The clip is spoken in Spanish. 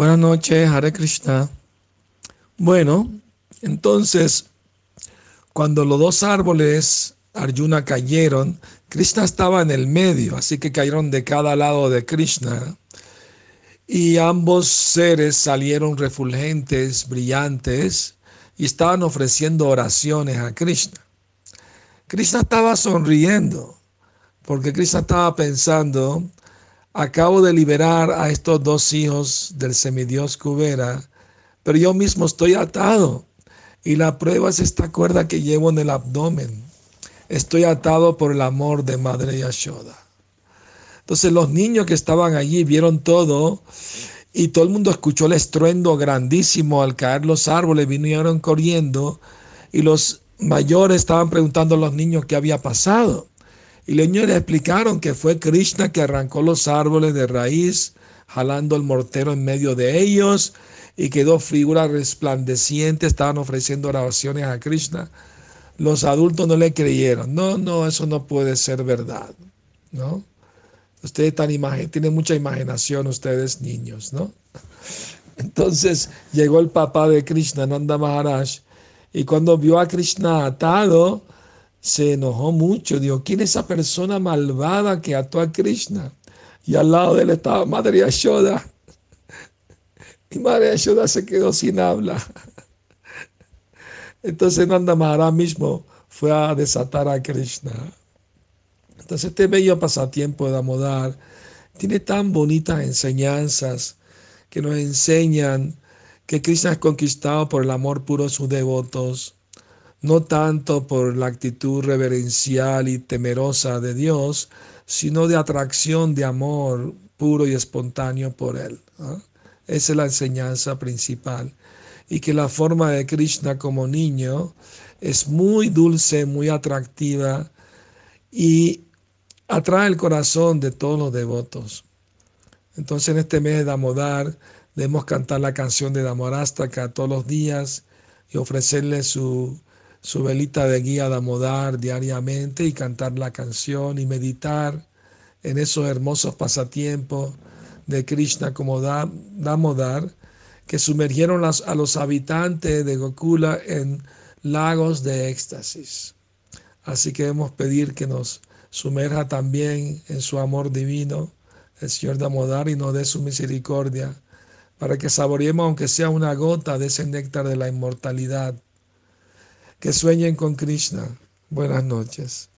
Buenas noches, Hare Krishna. Bueno, entonces, cuando los dos árboles Arjuna cayeron, Krishna estaba en el medio, así que cayeron de cada lado de Krishna. Y ambos seres salieron refulgentes, brillantes, y estaban ofreciendo oraciones a Krishna. Krishna estaba sonriendo, porque Krishna estaba pensando, acabo de liberar a estos dos hijos del semidios Kubera, pero yo mismo estoy atado. Y la prueba es esta cuerda que llevo en el abdomen. Estoy atado por el amor de Madre Yashoda. Entonces los niños que estaban allí vieron todo y todo el mundo escuchó el estruendo grandísimo al caer los árboles, vinieron corriendo y los mayores estaban preguntando a los niños qué había pasado. Y los niños le explicaron que fue Krishna que arrancó los árboles de raíz, jalando el mortero en medio de ellos, y quedó figura resplandeciente, estaban ofreciendo oraciones a Krishna. Los adultos no le creyeron. No, no, eso no puede ser verdad, ¿no? Ustedes tan tienen mucha imaginación, ustedes niños, ¿no? Entonces llegó el papá de Krishna, Nanda Maharaj, y cuando vio a Krishna atado, se enojó mucho. Dijo, ¿quién es esa persona malvada que ató a Krishna? Y al lado de él estaba Madre Yashoda. Y Madre Yashoda se quedó sin habla. Entonces Nanda Maharaj mismo fue a desatar a Krishna. Entonces este bello pasatiempo de Damodar tiene tan bonitas enseñanzas que nos enseñan que Krishna es conquistado por el amor puro de sus devotos no tanto por la actitud reverencial y temerosa de Dios, sino de atracción de amor puro y espontáneo por Él. Esa es la enseñanza principal. Y que la forma de Krishna como niño es muy dulce, muy atractiva y atrae el corazón de todos los devotos. Entonces en este mes de Damodar debemos cantar la canción de Damorastaka todos los días y ofrecerle su su velita de guía de amodar diariamente y cantar la canción y meditar en esos hermosos pasatiempos de Krishna como Damodar que sumergieron a los habitantes de Gokula en lagos de éxtasis. Así que debemos pedir que nos sumerja también en su amor divino el Señor Damodar y nos dé su misericordia para que saboreemos aunque sea una gota de ese néctar de la inmortalidad que sueñen con Krishna. Buenas noches.